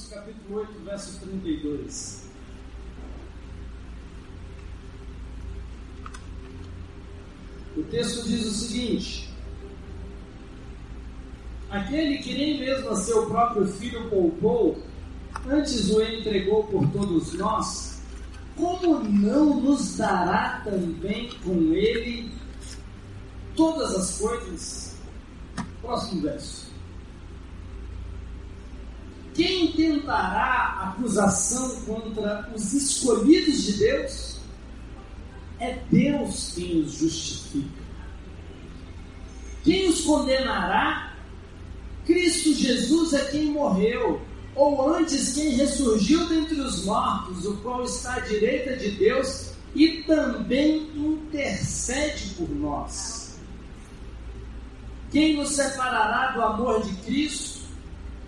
Romanos capítulo 8, verso 32. O texto diz o seguinte: Aquele que nem mesmo a seu próprio filho poupou, antes o entregou por todos nós, como não nos dará também com ele todas as coisas? Próximo verso. Quem tentará acusação contra os escolhidos de Deus? É Deus quem os justifica. Quem os condenará? Cristo Jesus é quem morreu, ou antes quem ressurgiu dentre os mortos, o qual está à direita de Deus e também intercede por nós. Quem nos separará do amor de Cristo?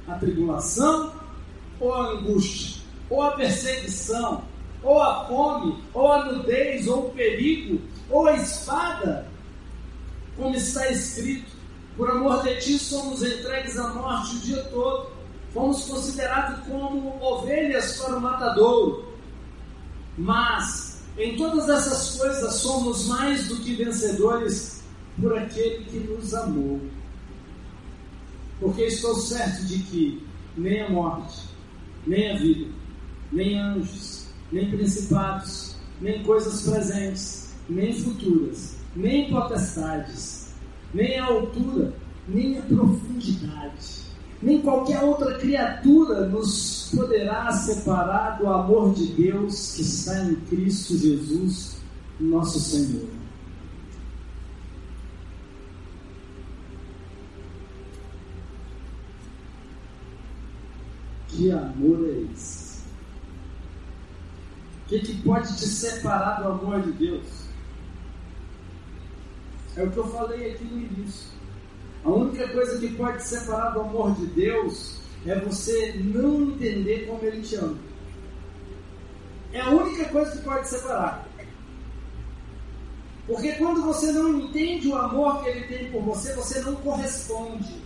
A tribulação, ou a angústia, ou a perseguição, ou a fome, ou a nudez, ou o perigo, ou a espada, como está escrito: por amor de ti somos entregues à morte o dia todo, fomos considerados como ovelhas para o matadouro. Mas em todas essas coisas somos mais do que vencedores por aquele que nos amou porque estou certo de que nem a morte, nem a vida, nem anjos, nem principados, nem coisas presentes, nem futuras, nem potestades, nem a altura, nem a profundidade, nem qualquer outra criatura nos poderá separar do amor de Deus que está em Cristo Jesus, nosso Senhor. Que amor é esse? O que, que pode te separar do amor de Deus? É o que eu falei aqui no início. A única coisa que pode te separar do amor de Deus é você não entender como Ele te ama. É a única coisa que pode te separar. Porque quando você não entende o amor que Ele tem por você, você não corresponde.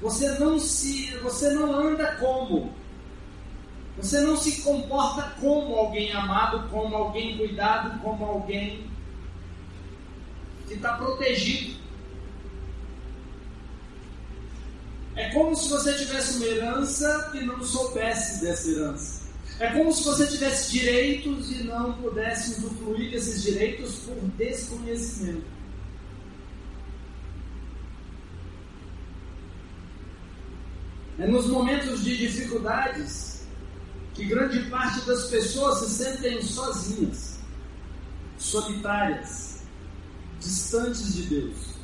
Você não se, você não anda como. Você não se comporta como alguém amado, como alguém cuidado, como alguém que está protegido. É como se você tivesse uma herança e não soubesse dessa herança. É como se você tivesse direitos e não pudesse usufruir desses direitos por desconhecimento. É nos momentos de dificuldades que grande parte das pessoas se sentem sozinhas, solitárias, distantes de Deus.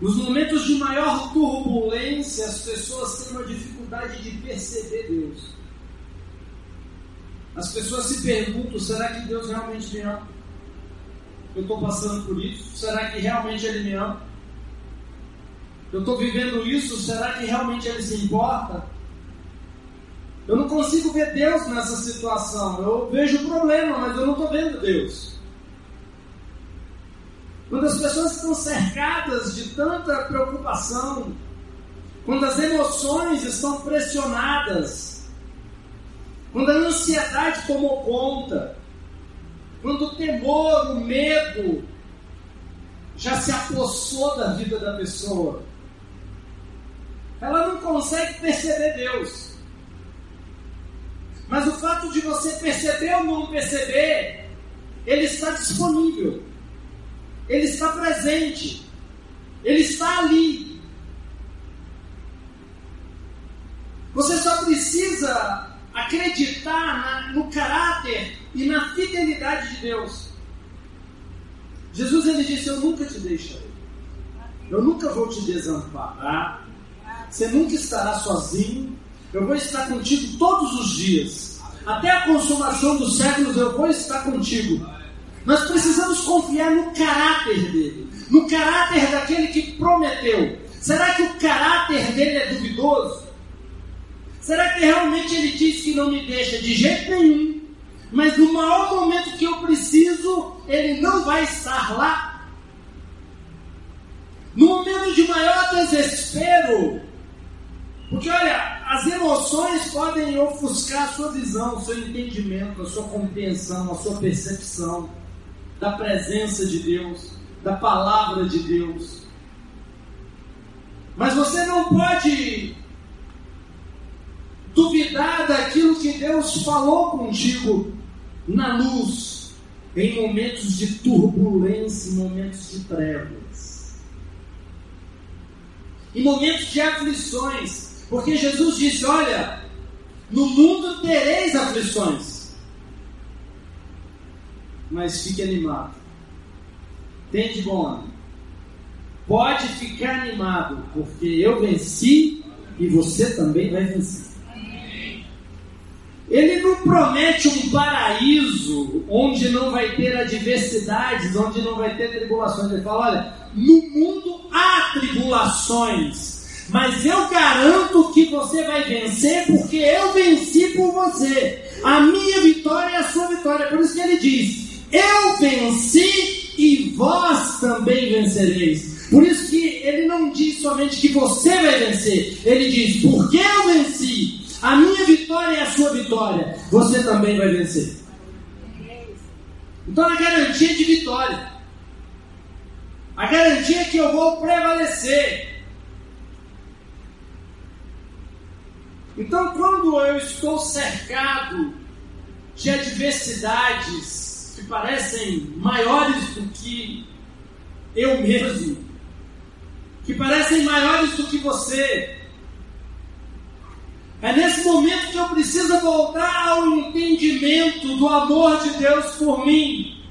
Nos momentos de maior turbulência, as pessoas têm uma dificuldade de perceber Deus. As pessoas se perguntam: será que Deus realmente me ama? Eu estou passando por isso? Será que realmente Ele me ama? Eu estou vivendo isso? Será que realmente Ele se importa? Eu não consigo ver Deus nessa situação. Eu vejo o problema, mas eu não estou vendo Deus. Quando as pessoas estão cercadas de tanta preocupação, quando as emoções estão pressionadas, quando a ansiedade tomou conta, quando o temor, o medo já se apossou da vida da pessoa, ela não consegue perceber Deus. Mas o fato de você perceber ou não perceber, ele está disponível, ele está presente, ele está ali. Você só precisa acreditar na, no caráter e na fidelidade de Deus. Jesus ele disse: Eu nunca te deixarei, eu nunca vou te desamparar, você nunca estará sozinho, eu vou estar contigo todos os dias. Até a consumação dos séculos eu vou estar contigo. Nós precisamos confiar no caráter dele, no caráter daquele que prometeu. Será que o caráter dele é duvidoso? Será que realmente ele diz que não me deixa de jeito nenhum? Mas no maior momento que eu preciso, ele não vai estar lá? No momento de maior desespero, porque olha, As emoções podem ofuscar a sua visão, o seu entendimento, a sua compreensão, a sua percepção da presença de Deus, da palavra de Deus. Mas você não pode duvidar daquilo que Deus falou contigo na luz, em momentos de turbulência, em momentos de trevas, em momentos de aflições, porque Jesus disse: Olha, no mundo tereis aflições, mas fique animado, tem de bom. Pode ficar animado, porque eu venci e você também vai vencer. Ele não promete um paraíso onde não vai ter adversidades, onde não vai ter tribulações. Ele fala: olha, no mundo há tribulações, mas eu garanto que você vai vencer porque eu venci por você. A minha vitória é a sua vitória. Por isso que ele diz: Eu venci e vós também vencereis. Por isso que ele não diz somente que você vai vencer, ele diz: Porque eu venci a minha vitória é a sua vitória. Você também vai vencer. Então a garantia de vitória. A garantia é que eu vou prevalecer. Então, quando eu estou cercado de adversidades que parecem maiores do que eu mesmo, que parecem maiores do que você, é nesse momento que eu preciso voltar ao entendimento do amor de Deus por mim,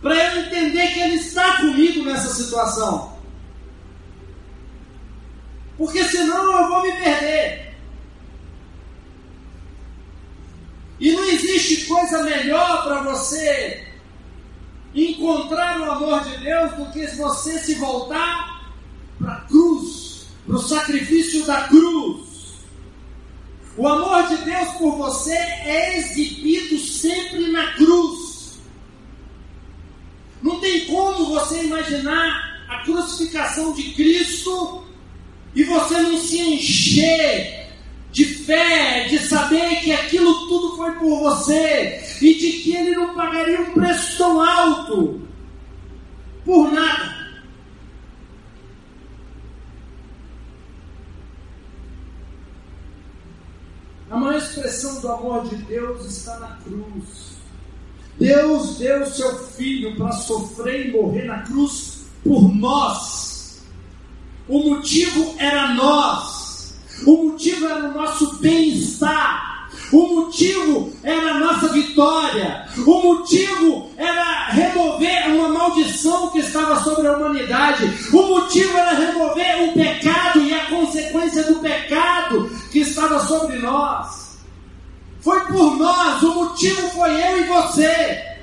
para eu entender que Ele está comigo nessa situação. Porque senão eu vou me perder. E não existe coisa melhor para você encontrar o amor de Deus do que você se voltar para a cruz, para o sacrifício da cruz. O amor de Deus por você é exibido sempre na cruz. Não tem como você imaginar a crucificação de Cristo e você não se encher fé, de saber que aquilo tudo foi por você e de que Ele não pagaria um preço tão alto por nada. A maior expressão do amor de Deus está na cruz. Deus deu seu filho para sofrer e morrer na cruz por nós. O motivo era nós. O motivo era o nosso bem-estar. O motivo era a nossa vitória. O motivo era remover uma maldição que estava sobre a humanidade. O motivo era remover o pecado e a consequência do pecado que estava sobre nós. Foi por nós, o motivo foi eu e você.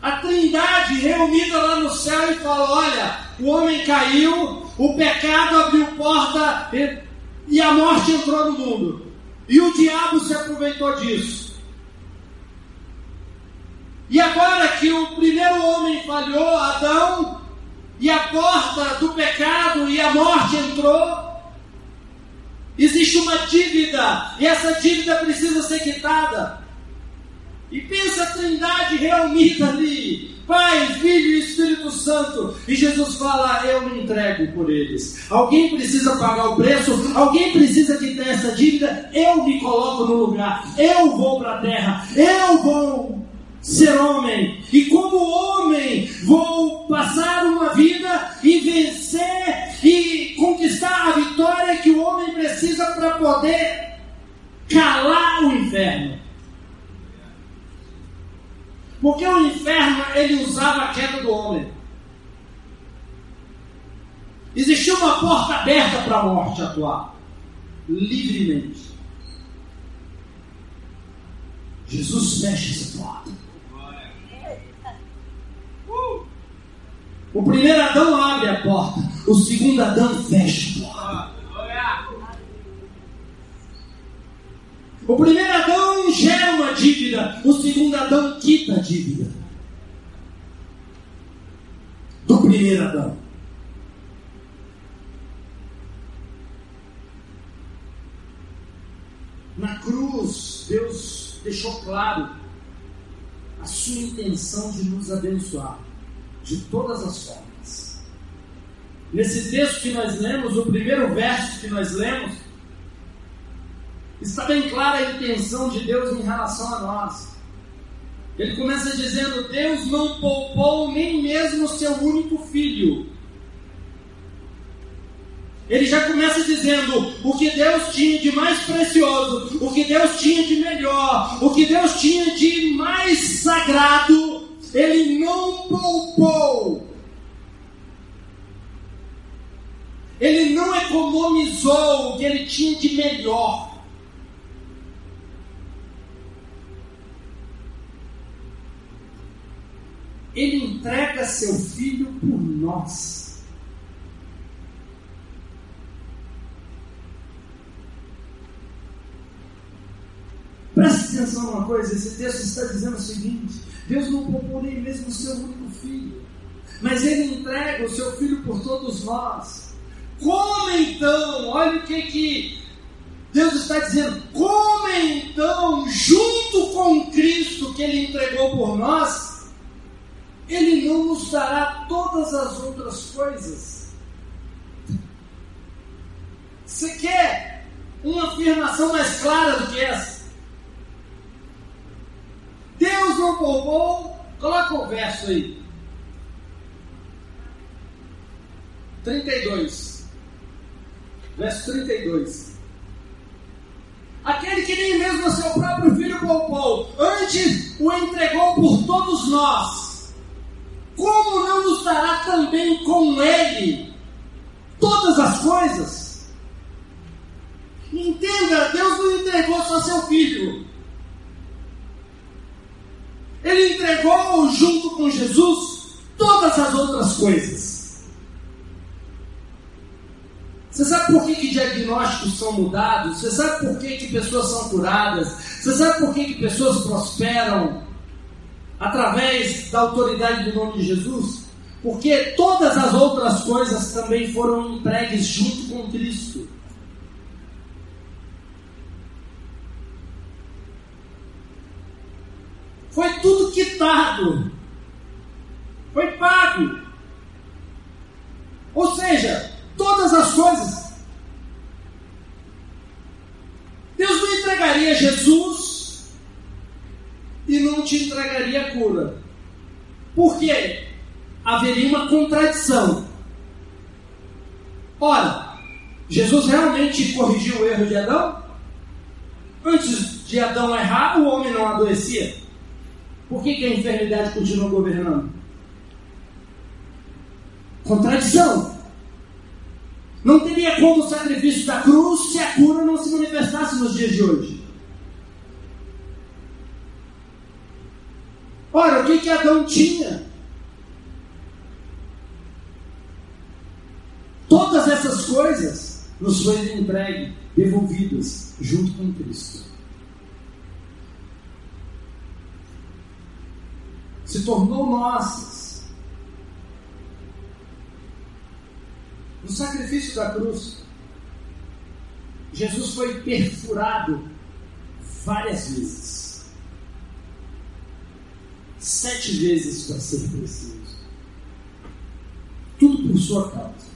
A Trindade reunida lá no céu e falou: Olha, o homem caiu, o pecado abriu porta e a morte entrou no mundo. E o diabo se aproveitou disso. E agora que o primeiro homem falhou, Adão, e a porta do pecado e a morte entrou, existe uma dívida, e essa dívida precisa ser quitada. E pensa a trindade reunida ali, Pai, Filho e Espírito Santo. E Jesus fala: Eu me entrego por eles. Alguém precisa pagar o preço, alguém precisa quitar essa dívida. Eu me coloco no lugar, eu vou para a terra, eu vou ser homem. E como homem, vou passar uma vida e vencer e conquistar a vitória que o homem precisa para poder calar o inferno. Porque o inferno ele usava a queda do homem. Existia uma porta aberta para a morte atuar livremente. Jesus fecha essa porta. O primeiro Adão abre a porta, o segundo Adão fecha a porta. O primeiro quita a dívida do primeiro Adão. Na cruz, Deus deixou claro a sua intenção de nos abençoar de todas as formas. Nesse texto que nós lemos, o primeiro verso que nós lemos, está bem clara a intenção de Deus em relação a nós. Ele começa dizendo: Deus não poupou nem mesmo seu único filho. Ele já começa dizendo o que Deus tinha de mais precioso, o que Deus tinha de melhor, o que Deus tinha de mais sagrado, Ele não poupou. Ele não economizou o que ele tinha de melhor. Ele entrega seu filho por nós. Preste atenção numa coisa: esse texto está dizendo o seguinte: Deus não poupou nem mesmo o seu único filho, mas Ele entrega o seu filho por todos nós. Como então? Olha o que, que Deus está dizendo. Como então, junto com Cristo que Ele entregou por nós, ele não nos dará todas as outras coisas. Você quer uma afirmação mais clara do que essa? Deus não poupou, coloca o verso aí. 32. Verso 32. Aquele que nem mesmo seu próprio filho poupou, antes o entregou por todos nós como não nos dará também com Ele todas as coisas? Entenda, Deus não entregou só seu filho. Ele entregou junto com Jesus todas as outras coisas. Você sabe por que, que diagnósticos são mudados? Você sabe por que, que pessoas são curadas? Você sabe por que, que pessoas prosperam? Através da autoridade do nome de Jesus, porque todas as outras coisas também foram entregues junto com Cristo. Foi tudo quitado, foi pago. Ou seja, todas as coisas. Deus não entregaria Jesus e não te entregaria a cura. Por quê? Haveria uma contradição. Ora, Jesus realmente corrigiu o erro de Adão? Antes de Adão errar, o homem não adoecia. Por que, que a enfermidade continua governando? Contradição. Não teria como o sacrifício da cruz se a cura não se manifestasse nos dias de hoje. Ora, o que, que Adão tinha? Coisas nos foram entregues, devolvidas, junto com Cristo. Se tornou nossas. No sacrifício da cruz, Jesus foi perfurado várias vezes sete vezes para ser preciso. Tudo por sua causa.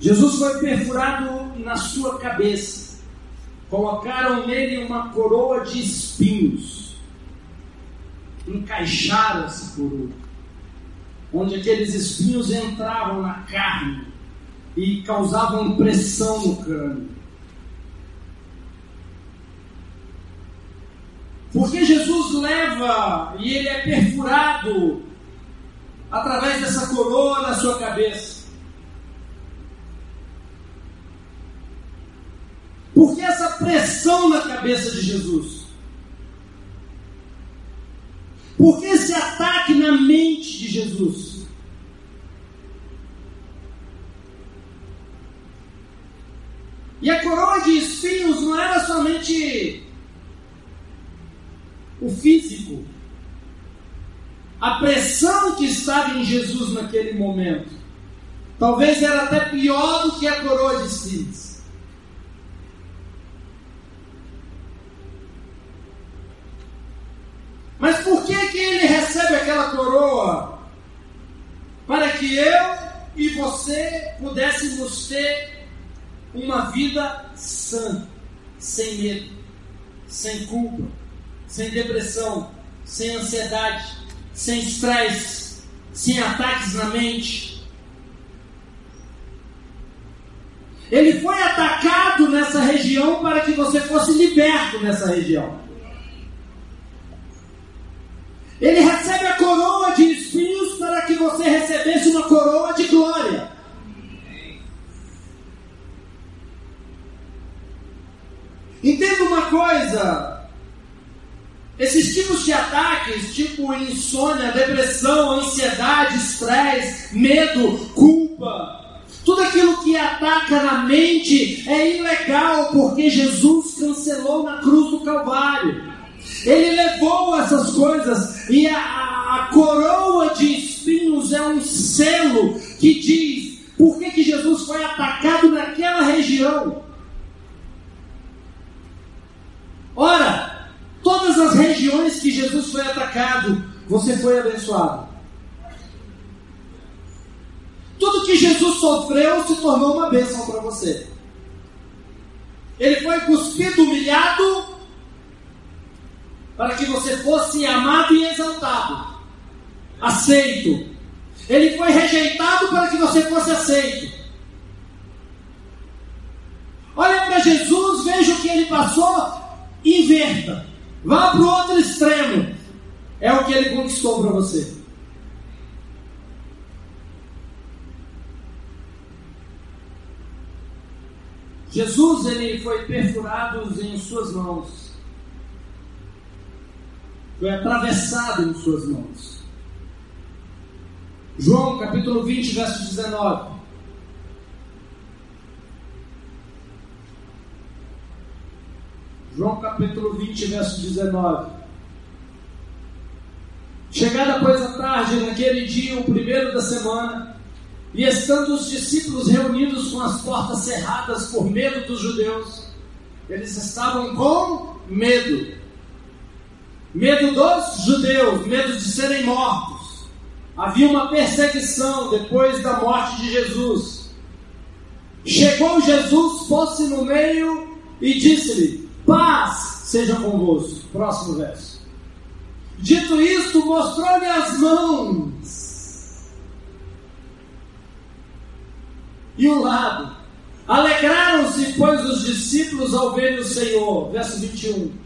Jesus foi perfurado na sua cabeça. Colocaram nele uma coroa de espinhos. Encaixaram essa coroa. Onde aqueles espinhos entravam na carne e causavam pressão no crânio. Porque Jesus leva e ele é perfurado através dessa coroa na sua cabeça. Por que essa pressão na cabeça de Jesus? Por que esse ataque na mente de Jesus? E a coroa de espinhos não era somente o físico, a pressão que estava em Jesus naquele momento, talvez era até pior do que a coroa de espinhos. Mas por que, que ele recebe aquela coroa? Para que eu e você pudéssemos ter uma vida sã, sem medo, sem culpa, sem depressão, sem ansiedade, sem estresse, sem ataques na mente. Ele foi atacado nessa região para que você fosse liberto nessa região. Ele recebe a coroa de espinhos para que você recebesse uma coroa de glória. Entenda uma coisa: esses tipos de ataques, tipo insônia, depressão, ansiedade, estresse, medo, culpa, tudo aquilo que ataca na mente é ilegal porque Jesus cancelou na cruz do Calvário. Ele levou essas coisas e a, a, coroa de espinhos é um selo que diz por que, que Jesus foi atacado naquela região. Ora, todas as regiões que Jesus foi atacado, você foi abençoado. Tudo que Jesus sofreu se tornou uma bênção para você. Ele foi cuspido, humilhado, para que você fosse amado e exaltado, aceito. Ele foi rejeitado para que você fosse aceito. Olha para Jesus, veja o que ele passou, inverta. Vá para o outro extremo. É o que ele conquistou para você. Jesus ele foi perfurado em suas mãos foi atravessado em suas mãos. João capítulo 20, verso 19. João capítulo 20, verso 19. Chegada, pois, a tarde, naquele dia, o primeiro da semana, e estando os discípulos reunidos com as portas cerradas por medo dos judeus, eles estavam com medo medo dos judeus, medo de serem mortos. Havia uma perseguição depois da morte de Jesus. Chegou Jesus, pôs-se no meio e disse-lhe: Paz seja convosco. Próximo verso. Dito isto, mostrou-lhe as mãos e o lado. Alegraram-se, pois, os discípulos ao verem o Senhor. Verso 21.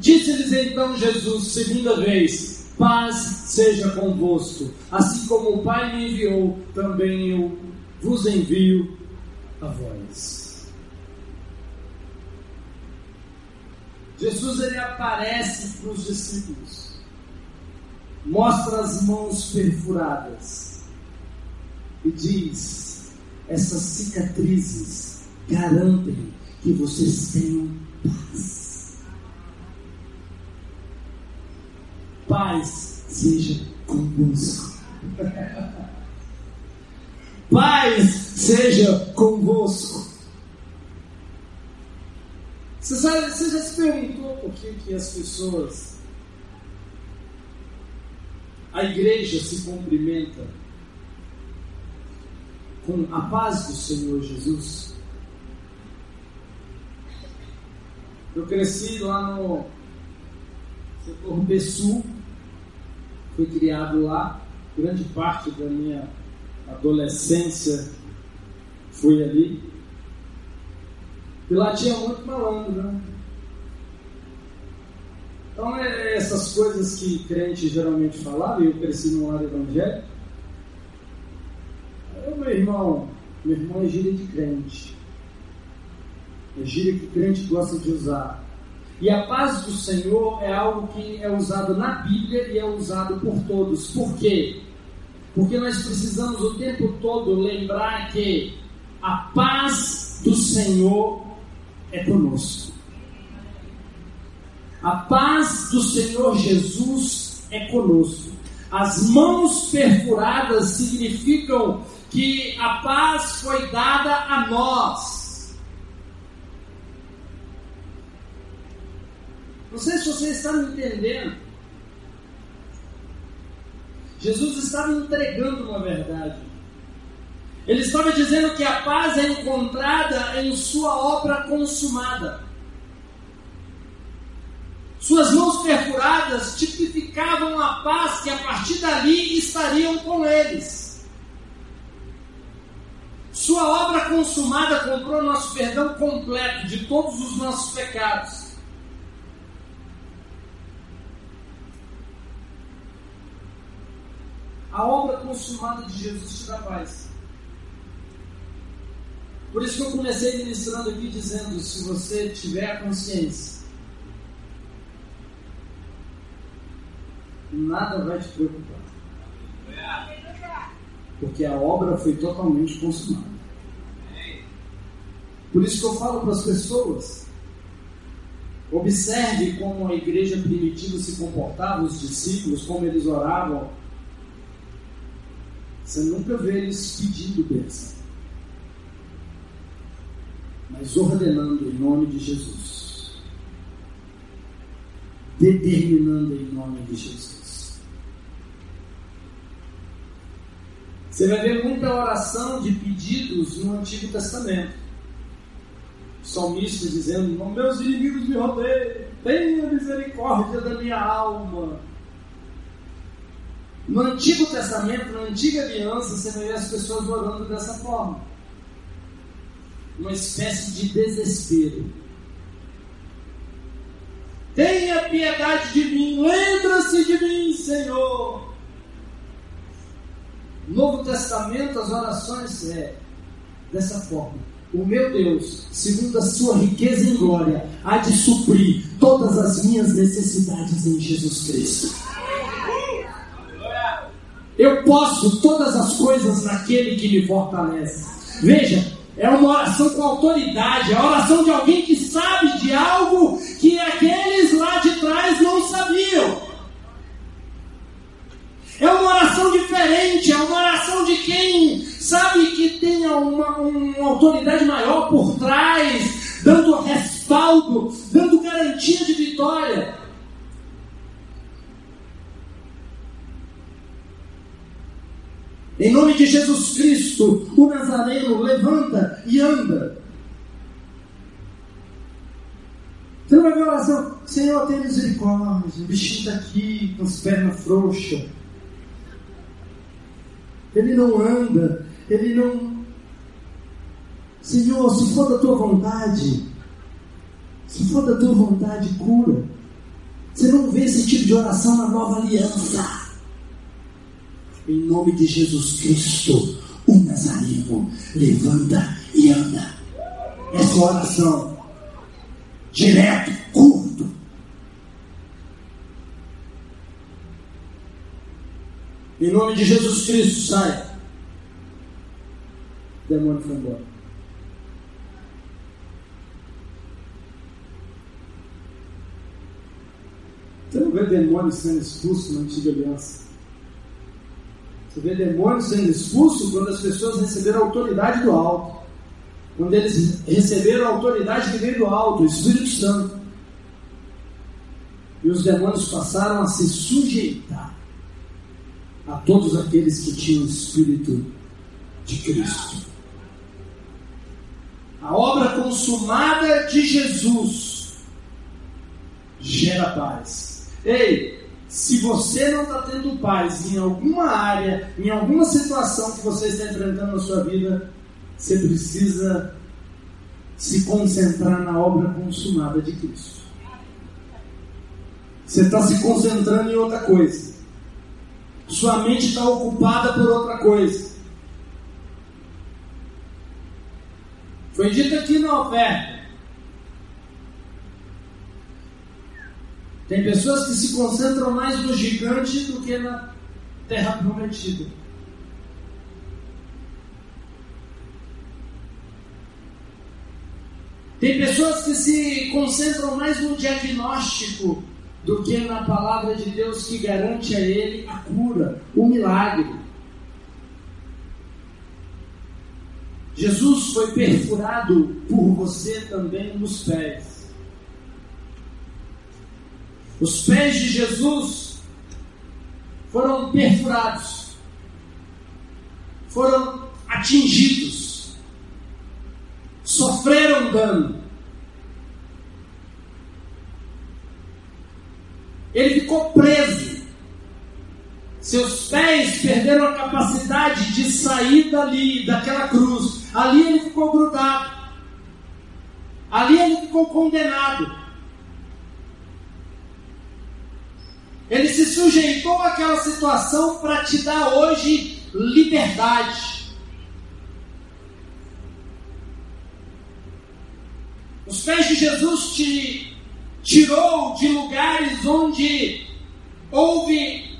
Disse-lhes então Jesus, segunda vez: Paz seja convosco. Assim como o Pai me enviou, também eu vos envio a vós. Jesus ele aparece para os discípulos, mostra as mãos perfuradas e diz: essas cicatrizes garantem que vocês tenham paz. Paz seja convosco. Paz seja convosco. Você, sabe, você já se perguntou por que, que as pessoas, a igreja se cumprimenta com a paz do Senhor Jesus? Eu cresci lá no setor B Sul, fui criado lá, grande parte da minha adolescência foi ali. E lá tinha muito malandro, né? Então, é essas coisas que crente geralmente falava, e eu cresci no lar evangélico. Eu, meu irmão, meu irmão é gíria de crente. É gíria que crente gosta de usar. E a paz do Senhor é algo que é usado na Bíblia e é usado por todos. Por quê? Porque nós precisamos o tempo todo lembrar que a paz do Senhor é conosco. A paz do Senhor Jesus é conosco. As mãos perfuradas significam que a paz foi dada a nós. Não sei se você está me entendendo. Jesus estava entregando uma verdade. Ele estava dizendo que a paz é encontrada em sua obra consumada. Suas mãos perfuradas tipificavam a paz que a partir dali estariam com eles. Sua obra consumada comprou nosso perdão completo de todos os nossos pecados. A obra consumada de Jesus te dá paz. Por isso que eu comecei ministrando aqui dizendo: se você tiver a consciência, nada vai te preocupar. Porque a obra foi totalmente consumada. Por isso que eu falo para as pessoas: observe como a igreja primitiva se comportava, os discípulos, como eles oravam. Você nunca vê eles pedindo bênção mas ordenando em nome de Jesus. Determinando em nome de Jesus. Você vai ver muita oração de pedidos no Antigo Testamento. O salmista dizendo: Meus inimigos me rodeiam, tenha misericórdia da minha alma. No Antigo Testamento, na Antiga Aliança, você ver as pessoas orando dessa forma uma espécie de desespero. Tenha piedade de mim, lembra-se de mim, Senhor. No Novo Testamento, as orações é dessa forma. O meu Deus, segundo a sua riqueza em glória, há de suprir todas as minhas necessidades em Jesus Cristo. Eu posso todas as coisas naquele que me fortalece. Veja, é uma oração com autoridade, é a oração de alguém que sabe de algo que aqueles lá de trás não sabiam. É uma oração diferente, é uma oração de quem sabe que tem uma, uma autoridade maior por trás, dando respaldo, dando garantia de vitória. Em nome de Jesus Cristo, o Nazareno levanta e anda. Você não vai oração, Senhor, tem misericórdia, o bichinho está aqui com as pernas frouxas. Ele não anda, ele não. Senhor, se for da tua vontade, se for da tua vontade, cura. Você não vê esse tipo de oração na nova aliança. Em nome de Jesus Cristo, o Nazareno levanta e anda. Essa oração. Direto, curto. Em nome de Jesus Cristo, sai. O demônio foi embora. Você não vê demônio sendo expulso na antiga aliança. Você vê demônios sendo expulsos quando as pessoas receberam a autoridade do alto. Quando eles receberam a autoridade que veio do alto, o Espírito Santo. E os demônios passaram a se sujeitar a todos aqueles que tinham o Espírito de Cristo. A obra consumada de Jesus gera paz. Ei, se você não está tendo paz em alguma área, em alguma situação que você está enfrentando na sua vida, você precisa se concentrar na obra consumada de Cristo. Você está se concentrando em outra coisa. Sua mente está ocupada por outra coisa. Foi dito aqui na oferta. Tem pessoas que se concentram mais no gigante do que na terra prometida. Tem pessoas que se concentram mais no diagnóstico do que na palavra de Deus que garante a ele a cura, o milagre. Jesus foi perfurado por você também nos pés. Os pés de Jesus foram perfurados, foram atingidos, sofreram dano. Ele ficou preso. Seus pés perderam a capacidade de sair dali, daquela cruz. Ali ele ficou grudado. Ali ele ficou condenado. Ele se sujeitou àquela situação para te dar hoje liberdade. Os pés de Jesus te tirou de lugares onde houve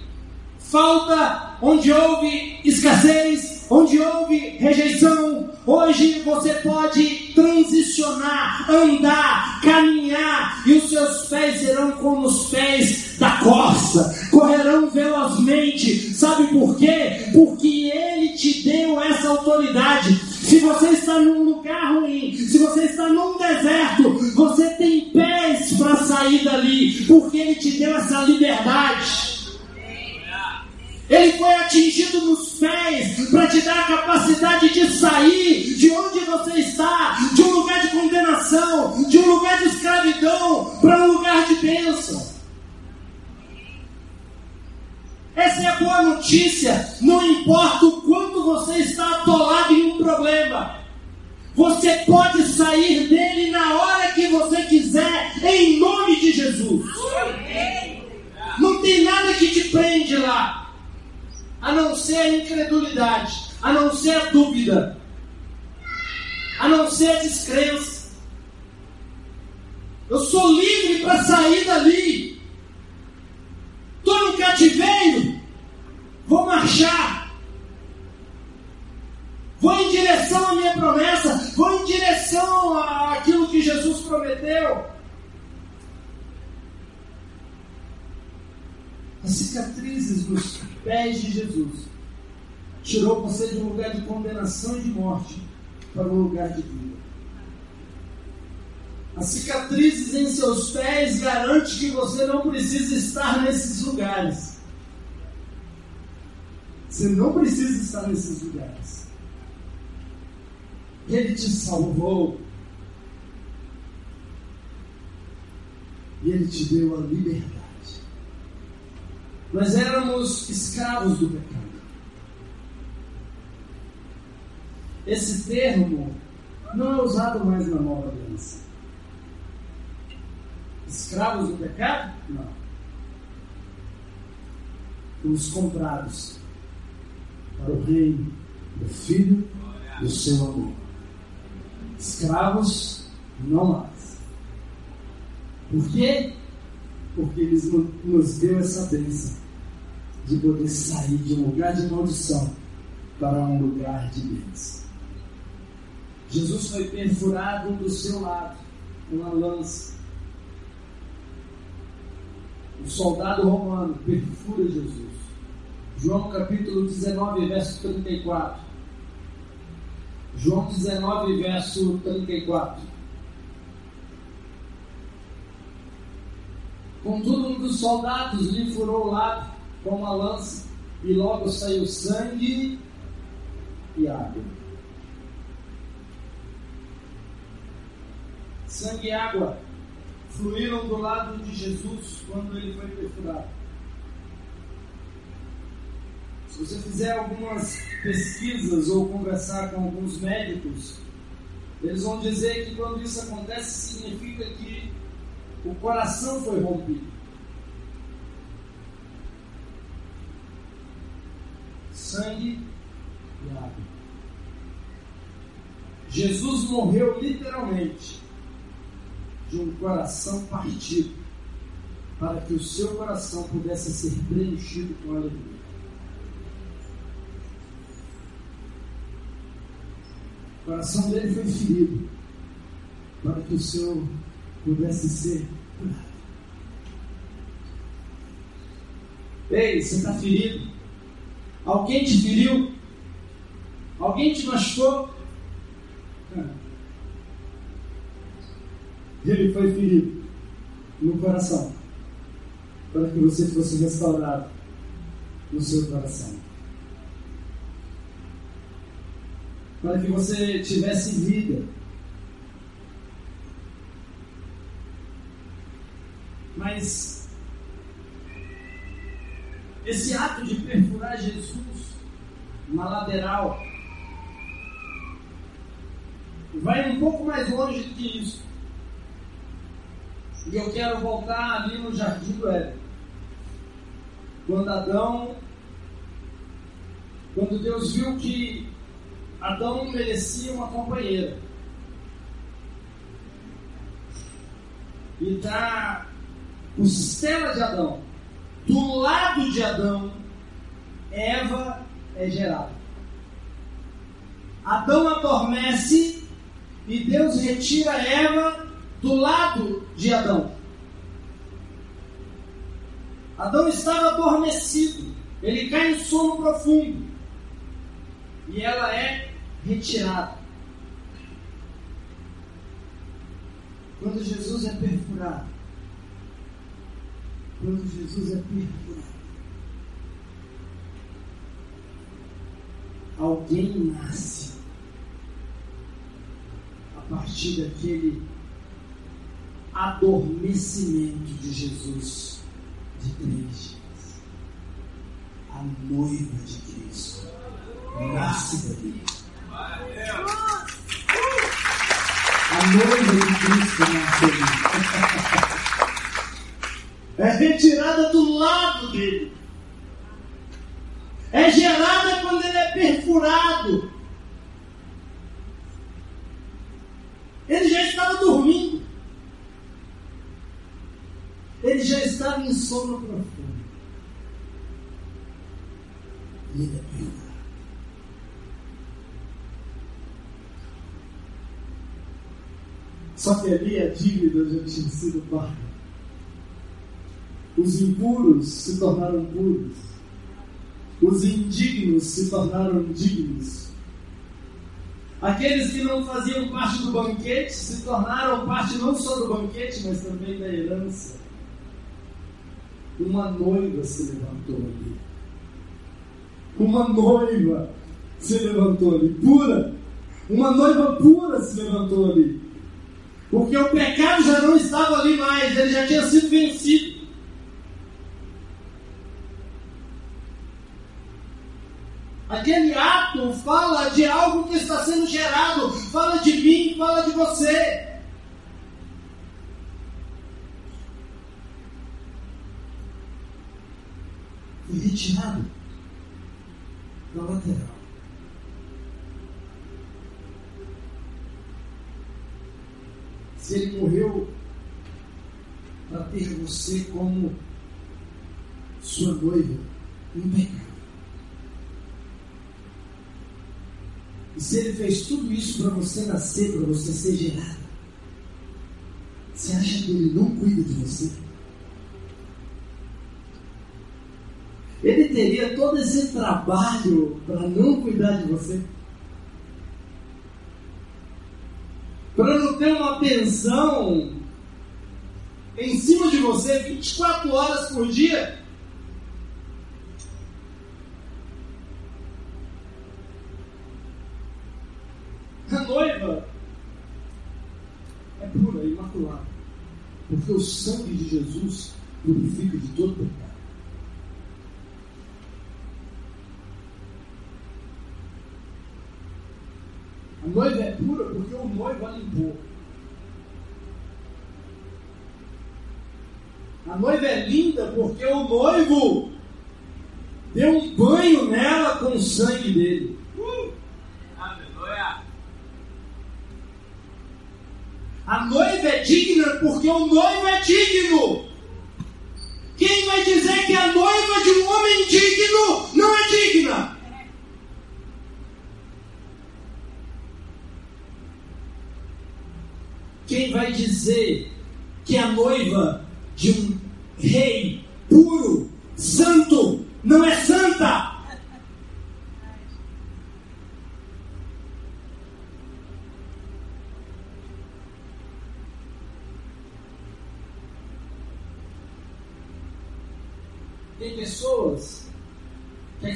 falta, onde houve escassez, onde houve rejeição. Hoje você pode transicionar, andar, caminhar, e os seus pés serão como os pés da corça, correrão velozmente. Sabe por quê? Porque Ele te deu essa autoridade. Se você está num lugar ruim, se você está num deserto, você tem pés para sair dali, porque Ele te deu essa liberdade. Ele foi atingido nos pés para te dar a capacidade de sair de onde você está, de um lugar de condenação, de um lugar de escravidão, para um lugar de bênção. Essa é a boa notícia. Não importa o quanto você está atolado em um problema, você pode sair dele na hora que você quiser, em nome de Jesus. Não tem nada que te prende lá a não ser a incredulidade, a não ser a dúvida, a não ser a descrença. Eu sou livre para sair dali. Estou no cativeiro, vou marchar. Vou em direção à minha promessa, vou em direção àquilo que Jesus prometeu. As cicatrizes dos pés de Jesus. Tirou você de um lugar de condenação e de morte para um lugar de vida. As cicatrizes em seus pés garante que você não precisa estar nesses lugares. Você não precisa estar nesses lugares. Ele te salvou. E Ele te deu a liberdade. Nós éramos escravos do pecado. Esse termo não é usado mais na nova aliança. Escravos do pecado? Não. Fomos comprados para o reino do Filho do seu amor. Escravos não mais. Por quê? Porque Ele nos deu essa bênção de poder sair de um lugar de maldição para um lugar de bênção. Jesus foi perfurado do seu lado com uma lança. O soldado romano perfura Jesus. João capítulo 19, verso 34. João 19, verso 34. Contudo, um dos soldados lhe furou o lado com uma lança, e logo saiu sangue e água. Sangue e água fluíram do lado de Jesus quando ele foi perfurado. Se você fizer algumas pesquisas ou conversar com alguns médicos, eles vão dizer que quando isso acontece, significa que o coração foi rompido. Sangue e água. Jesus morreu literalmente de um coração partido, para que o seu coração pudesse ser preenchido com alegria. O coração dele foi ferido, para que o seu pudesse ser curado. Ei, você está ferido? Alguém te feriu? Alguém te machucou? Ele foi ferido no coração para que você fosse restaurado no seu coração. para que você tivesse vida. Mas esse ato de perfurar Jesus na lateral vai um pouco mais longe do que isso. E eu quero voltar ali no jardim do Éden. Quando Adão, quando Deus viu que Adão merecia uma companheira. E está o sistema de Adão. Do lado de Adão, Eva é gerada. Adão adormece e Deus retira Eva do lado de Adão. Adão estava adormecido, ele cai em sono profundo e ela é retirada. Quando Jesus é perfurado, quando Jesus é perfurado, alguém nasce a partir daquele adormecimento de Jesus de três dias. A noiva de Cristo nasce dali. A noiva de Cristo nasce dali. É retirada do lado dele. É gerada quando ele é perfurado. Ele já estava dormindo. Ele já estava em sono profundo. E ele é perfurado. Só que ali a dívida já tinha sido paga. Os impuros se tornaram puros. Os indignos se tornaram dignos. Aqueles que não faziam parte do banquete se tornaram parte não só do banquete, mas também da herança. Uma noiva se levantou ali. Uma noiva se levantou ali, pura. Uma noiva pura se levantou ali. Porque o pecado já não estava ali mais, ele já tinha sido vencido. Aquele ato fala de algo que está sendo gerado, fala de mim, fala de você. Foi retirado da lateral. Se ele morreu para ter você como sua noiva, impecável. E se ele fez tudo isso para você nascer, para você ser gerado, você acha que ele não cuida de você? Ele teria todo esse trabalho para não cuidar de você? Para não ter uma atenção em cima de você 24 horas por dia? A noiva é pura, imaculada. Porque o sangue de Jesus purifica de todo pecado. A noiva é pura porque o noivo a limpou. A noiva é linda porque o noivo deu um banho nela com o sangue dele. A noiva é digna porque o noivo é digno. Quem vai dizer que a noiva de um homem digno não é digna? Quem vai dizer que a noiva de um rei puro, santo, não é santa? pessoas que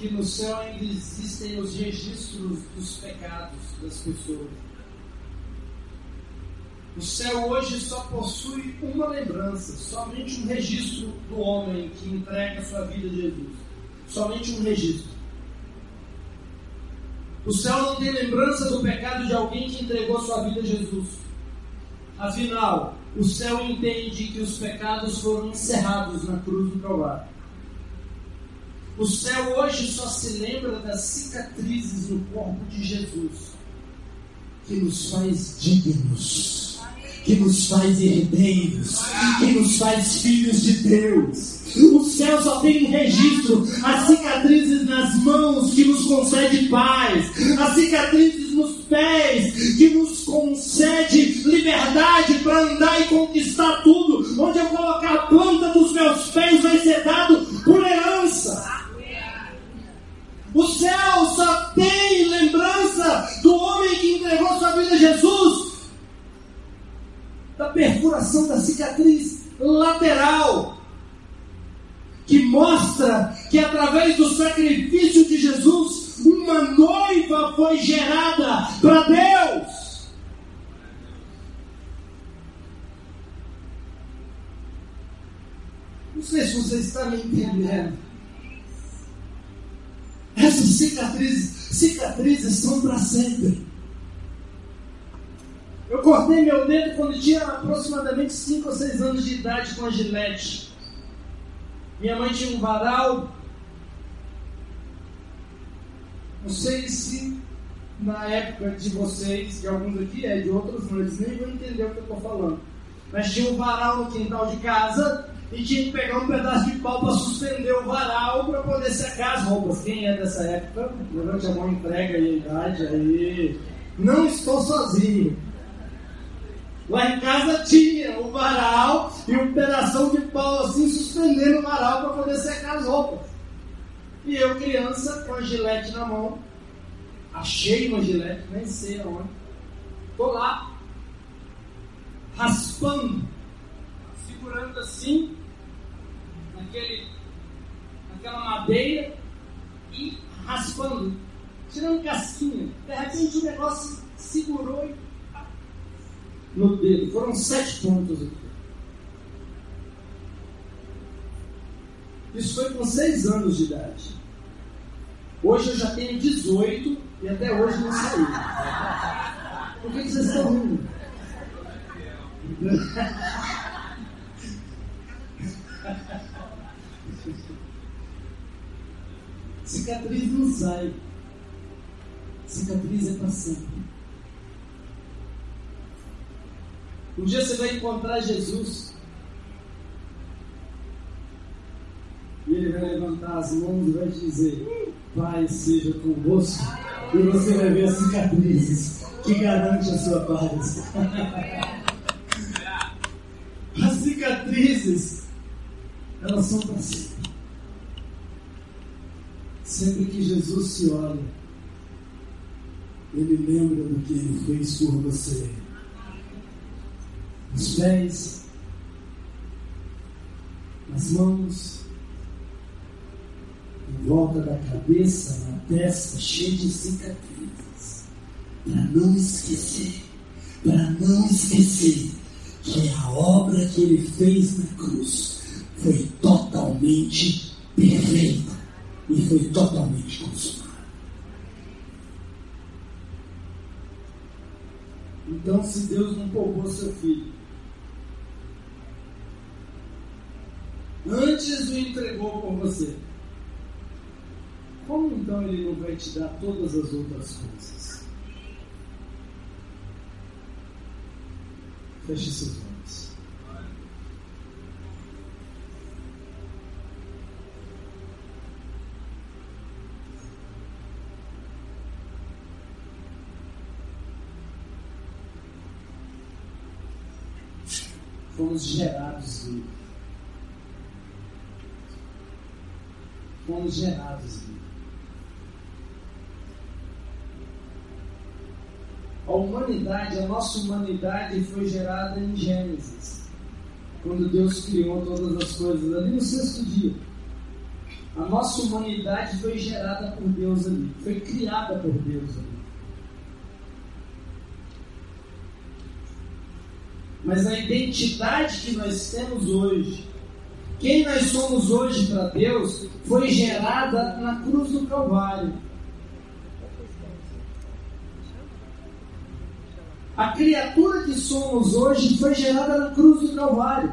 acreditam que no céu ainda existem os registros dos pecados das pessoas. O céu hoje só possui uma lembrança, somente um registro do homem que entrega sua vida a Jesus. Somente um registro. O céu não tem lembrança do pecado de alguém que entregou sua vida a Jesus. Afinal, o céu entende que os pecados foram encerrados na cruz do Calvário. O céu hoje só se lembra das cicatrizes no corpo de Jesus, que nos faz dignos que nos faz herdeiros, que nos faz filhos de Deus. O céu só tem um registro, as cicatrizes nas mãos que nos concede paz, as cicatrizes nos pés que nos concede liberdade para andar e conquistar tudo. Onde eu colocar a planta dos meus pés vai ser dado por herança. O céu só tem lembrança do homem que entregou sua vida a Jesus da perfuração da cicatriz lateral, que mostra que através do sacrifício de Jesus, uma noiva foi gerada para Deus. Não sei se você está me entendendo. Essas cicatrizes, cicatrizes são para sempre. Eu cortei meu dedo quando tinha aproximadamente 5 ou 6 anos de idade com a gilete. Minha mãe tinha um varal. Não sei se na época de vocês, de alguns aqui é, de outros não, eles nem vão entender o que eu estou falando. Mas tinha um varal no quintal de casa e tinha que pegar um pedaço de pau para suspender o varal para poder secar as roupas. Quem é dessa época? Levante a mão, entrega aí a idade aí. Não estou sozinho. Lá em casa tinha o varal e um pedaço de pau assim suspendendo o varal para poder secar as roupas. E eu, criança, com a gilete na mão, achei uma gilete, nem sei aonde. Tô lá, raspando, segurando assim, naquele, naquela madeira e raspando, tirando casquinha. De repente o negócio segurou e no dedo. Foram sete pontos aqui. Isso foi com seis anos de idade. Hoje eu já tenho 18 e até hoje não saí. Por que, vocês estão rindo? Cicatriz não sai. Cicatriz é para sempre. Um dia você vai encontrar Jesus. E ele vai levantar as mãos e vai dizer: Pai seja convosco. E você vai ver as cicatrizes que garante a sua paz. as cicatrizes, elas são para sempre. Sempre que Jesus se olha, ele lembra do que ele fez por você. Nos pés, nas mãos, em volta da cabeça, na testa, cheio de cicatrizes, para não esquecer, para não esquecer que a obra que ele fez na cruz foi totalmente perfeita e foi totalmente consumada. Então, se Deus não poupou seu filho, antes o entregou por você, como então ele não vai te dar todas as outras coisas? Feche seus olhos. Fomos gerados livres. fomos gerados. A humanidade, a nossa humanidade foi gerada em Gênesis, quando Deus criou todas as coisas ali no sexto dia. A nossa humanidade foi gerada por Deus ali, foi criada por Deus ali. Mas a identidade que nós temos hoje, quem nós somos hoje para Deus, foi gerada na cruz do Calvário. A criatura que somos hoje foi gerada na cruz do Calvário.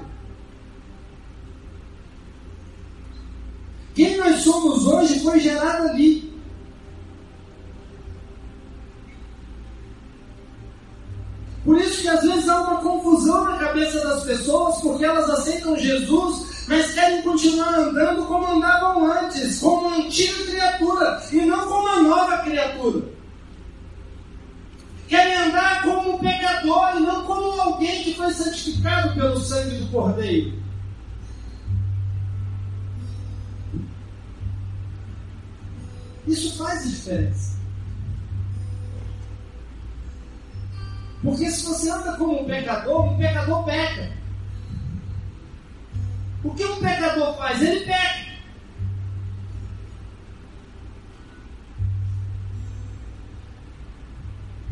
Quem nós somos hoje foi gerado ali. Por isso que às vezes há uma confusão na cabeça das pessoas, porque elas aceitam Jesus, mas querem continuar andando como andavam antes, como uma antiga criatura, e não como uma nova criatura. Querem andar como um pecador e não como alguém que foi santificado pelo sangue do Cordeiro. Isso faz diferença. Porque se você anda como um pecador, um pecador peca. O que um pecador faz? Ele peca.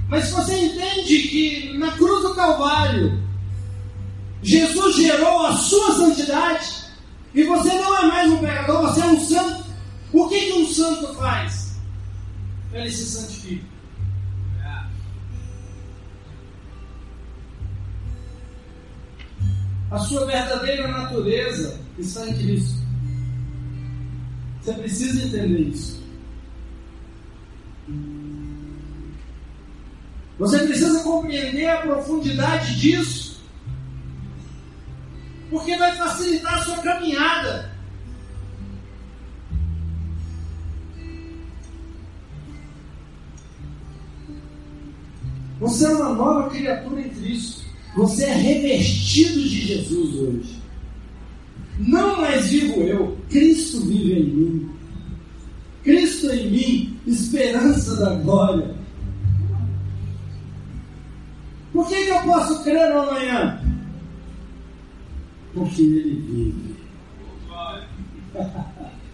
Mas você entende que na cruz do Calvário, Jesus gerou a sua santidade, e você não é mais um pecador, você é um santo. O que, que um santo faz? Ele se santifica. A sua verdadeira natureza está em Cristo. Você precisa entender isso. Você precisa compreender a profundidade disso, porque vai facilitar a sua caminhada. Você é uma nova criatura em Cristo. Você é revestido de Jesus hoje. Não mais vivo eu, Cristo vive em mim. Cristo em mim, esperança da glória. Por que, que eu posso crer no amanhã? Porque Ele vive.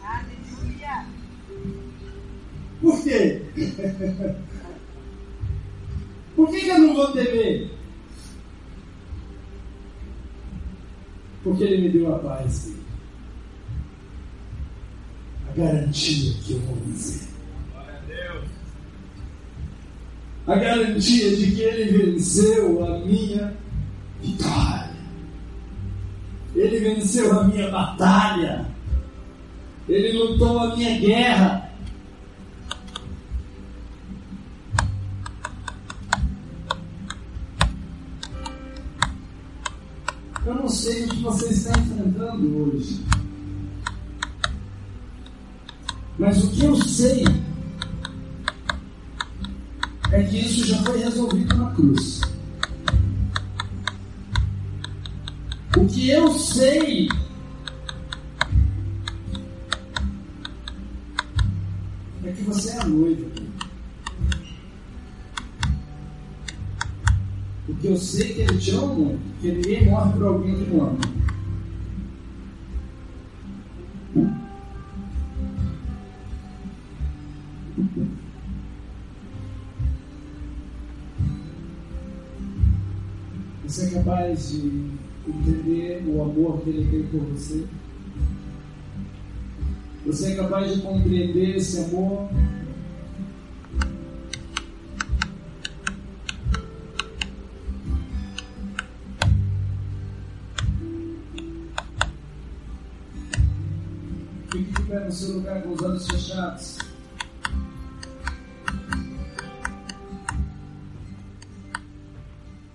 Aleluia! Por quê? Por que, que eu não vou temer? Porque Ele me deu a paz. A garantia que eu vou vencer a garantia de que ele venceu a minha vitória. Ele venceu a minha batalha. Ele lutou a minha guerra. Eu não sei o que você está enfrentando hoje. Mas o que eu sei é que isso já foi resolvido na cruz. O que eu sei é que você é a noiva. Porque eu sei que ele te ama, porque ninguém morre por alguém que não ama. Você é capaz de entender o amor que Ele tem por você? Você é capaz de compreender esse amor? Seu lugar com os olhos fechados.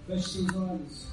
Feche seus olhos.